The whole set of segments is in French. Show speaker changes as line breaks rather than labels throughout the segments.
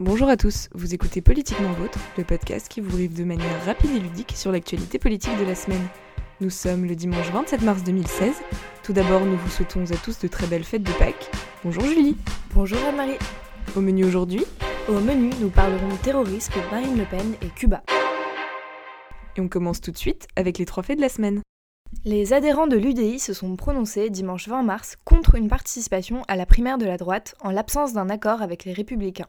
Bonjour à tous, vous écoutez Politiquement Vôtre, le podcast qui vous rive de manière rapide et ludique sur l'actualité politique de la semaine. Nous sommes le dimanche 27 mars 2016. Tout d'abord, nous vous souhaitons à tous de très belles fêtes de Pâques. Bonjour Julie.
Bonjour Anne-Marie.
Au menu aujourd'hui
Au menu, nous parlerons terrorisme, Marine Le Pen et Cuba.
Et on commence tout de suite avec les trois faits de la semaine.
Les adhérents de l'UDI se sont prononcés dimanche 20 mars contre une participation à la primaire de la droite en l'absence d'un accord avec les républicains.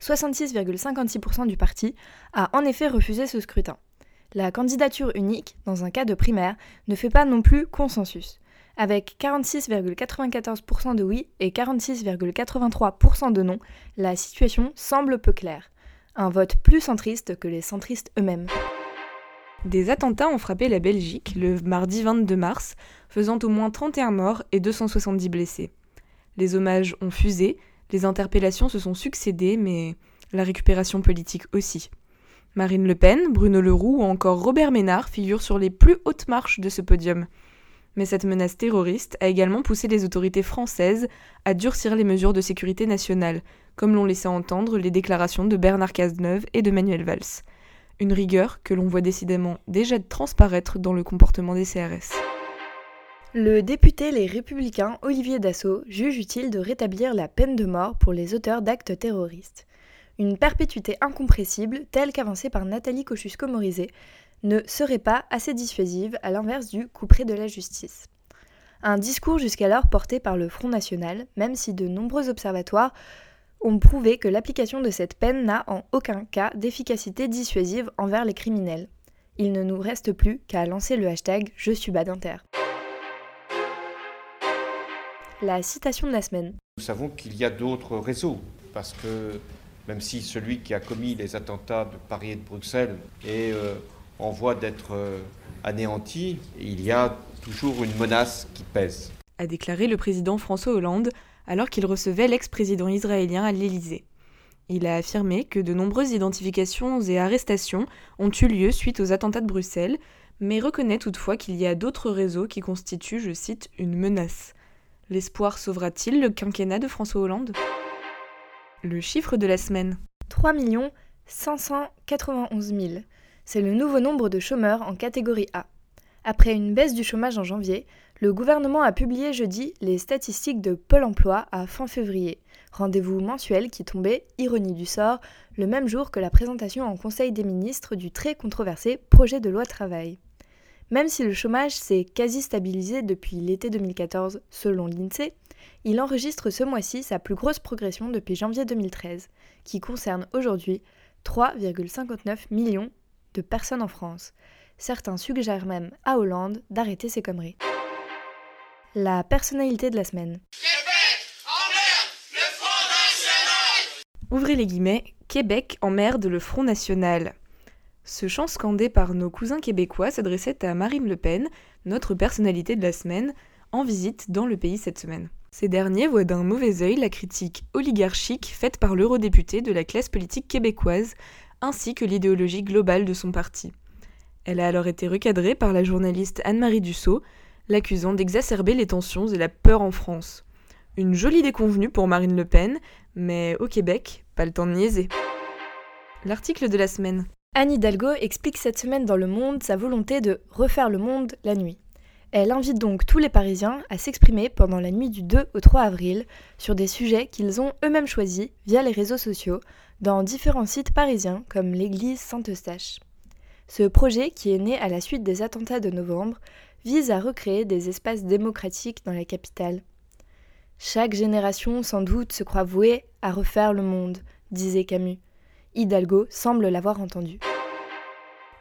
66,56% du parti a en effet refusé ce scrutin. La candidature unique, dans un cas de primaire, ne fait pas non plus consensus. Avec 46,94% de oui et 46,83% de non, la situation semble peu claire. Un vote plus centriste que les centristes eux-mêmes.
Des attentats ont frappé la Belgique le mardi 22 mars, faisant au moins 31 morts et 270 blessés. Les hommages ont fusé, les interpellations se sont succédées, mais la récupération politique aussi. Marine Le Pen, Bruno Leroux ou encore Robert Ménard figurent sur les plus hautes marches de ce podium. Mais cette menace terroriste a également poussé les autorités françaises à durcir les mesures de sécurité nationale, comme l'ont laissé entendre les déclarations de Bernard Cazeneuve et de Manuel Valls une rigueur que l'on voit décidément déjà transparaître dans le comportement des CRS.
Le député Les Républicains Olivier Dassault juge utile de rétablir la peine de mort pour les auteurs d'actes terroristes. Une perpétuité incompressible, telle qu'avancée par Nathalie Kosciusko-Morizet, ne serait pas assez dissuasive à l'inverse du couperet de la justice. Un discours jusqu'alors porté par le Front National, même si de nombreux observatoires ont prouvé que l'application de cette peine n'a en aucun cas d'efficacité dissuasive envers les criminels. Il ne nous reste plus qu'à lancer le hashtag Je suis Badinter. La citation de la semaine.
Nous savons qu'il y a d'autres réseaux, parce que même si celui qui a commis les attentats de Paris et de Bruxelles est euh, en voie d'être euh, anéanti, il y a toujours une menace qui pèse.
A déclaré le président François Hollande alors qu'il recevait l'ex-président israélien à l'Élysée. Il a affirmé que de nombreuses identifications et arrestations ont eu lieu suite aux attentats de Bruxelles, mais reconnaît toutefois qu'il y a d'autres réseaux qui constituent, je cite, une menace. L'espoir sauvera-t-il le quinquennat de François Hollande? Le chiffre de la semaine
3 591 000. C'est le nouveau nombre de chômeurs en catégorie A. Après une baisse du chômage en janvier, le gouvernement a publié jeudi les statistiques de Pôle emploi à fin février, rendez-vous mensuel qui tombait, ironie du sort, le même jour que la présentation en Conseil des ministres du très controversé projet de loi travail. Même si le chômage s'est quasi stabilisé depuis l'été 2014 selon l'INSEE, il enregistre ce mois-ci sa plus grosse progression depuis janvier 2013, qui concerne aujourd'hui 3,59 millions de personnes en France. Certains suggèrent même à Hollande d'arrêter ses conneries. La personnalité de la semaine.
Ouvrez les guillemets, Québec emmerde le Front National. Ce chant scandé par nos cousins québécois s'adressait à Marine Le Pen, notre personnalité de la semaine, en visite dans le pays cette semaine. Ces derniers voient d'un mauvais œil la critique oligarchique faite par l'eurodéputé de la classe politique québécoise, ainsi que l'idéologie globale de son parti. Elle a alors été recadrée par la journaliste Anne-Marie Dussault, l'accusant d'exacerber les tensions et la peur en France. Une jolie déconvenue pour Marine Le Pen, mais au Québec, pas le temps de niaiser. L'article de la semaine.
Anne Hidalgo explique cette semaine dans Le Monde sa volonté de refaire le monde la nuit. Elle invite donc tous les Parisiens à s'exprimer pendant la nuit du 2 au 3 avril sur des sujets qu'ils ont eux-mêmes choisis via les réseaux sociaux dans différents sites parisiens comme l'église Saint-Eustache. Ce projet, qui est né à la suite des attentats de novembre, vise à recréer des espaces démocratiques dans la capitale. Chaque génération sans doute se croit vouée à refaire le monde, disait Camus. Hidalgo semble l'avoir entendu.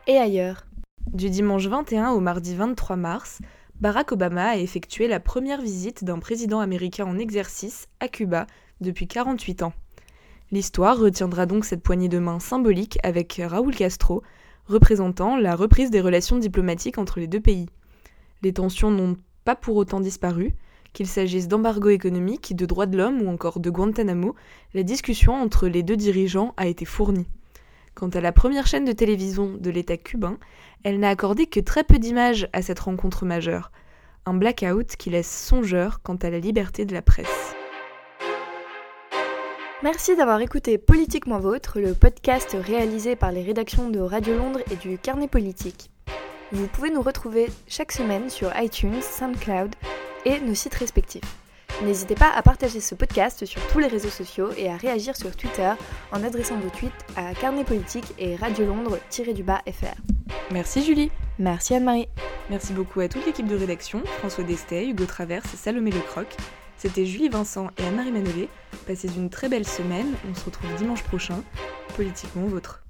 Et ailleurs
Du dimanche 21 au mardi 23 mars, Barack Obama a effectué la première visite d'un président américain en exercice à Cuba depuis 48 ans. L'histoire retiendra donc cette poignée de main symbolique avec Raúl Castro, représentant la reprise des relations diplomatiques entre les deux pays. Les tensions n'ont pas pour autant disparu. Qu'il s'agisse d'embargo économique, de droits de l'homme ou encore de Guantanamo, la discussion entre les deux dirigeants a été fournie. Quant à la première chaîne de télévision de l'État cubain, elle n'a accordé que très peu d'images à cette rencontre majeure. Un blackout qui laisse songeur quant à la liberté de la presse.
Merci d'avoir écouté Politiquement Vôtre, le podcast réalisé par les rédactions de Radio Londres et du Carnet Politique. Vous pouvez nous retrouver chaque semaine sur iTunes, SoundCloud et nos sites respectifs. N'hésitez pas à partager ce podcast sur tous les réseaux sociaux et à réagir sur Twitter en adressant vos tweets à Carnet Politique et Radio Londres-FR.
Merci Julie.
Merci Anne-Marie.
Merci beaucoup à toute l'équipe de rédaction, François Destet, Hugo Traverse et Salomé Lecroc. C'était Julie Vincent et Anne-Marie Manolé. Passez une très belle semaine, on se retrouve dimanche prochain. Politiquement vôtre.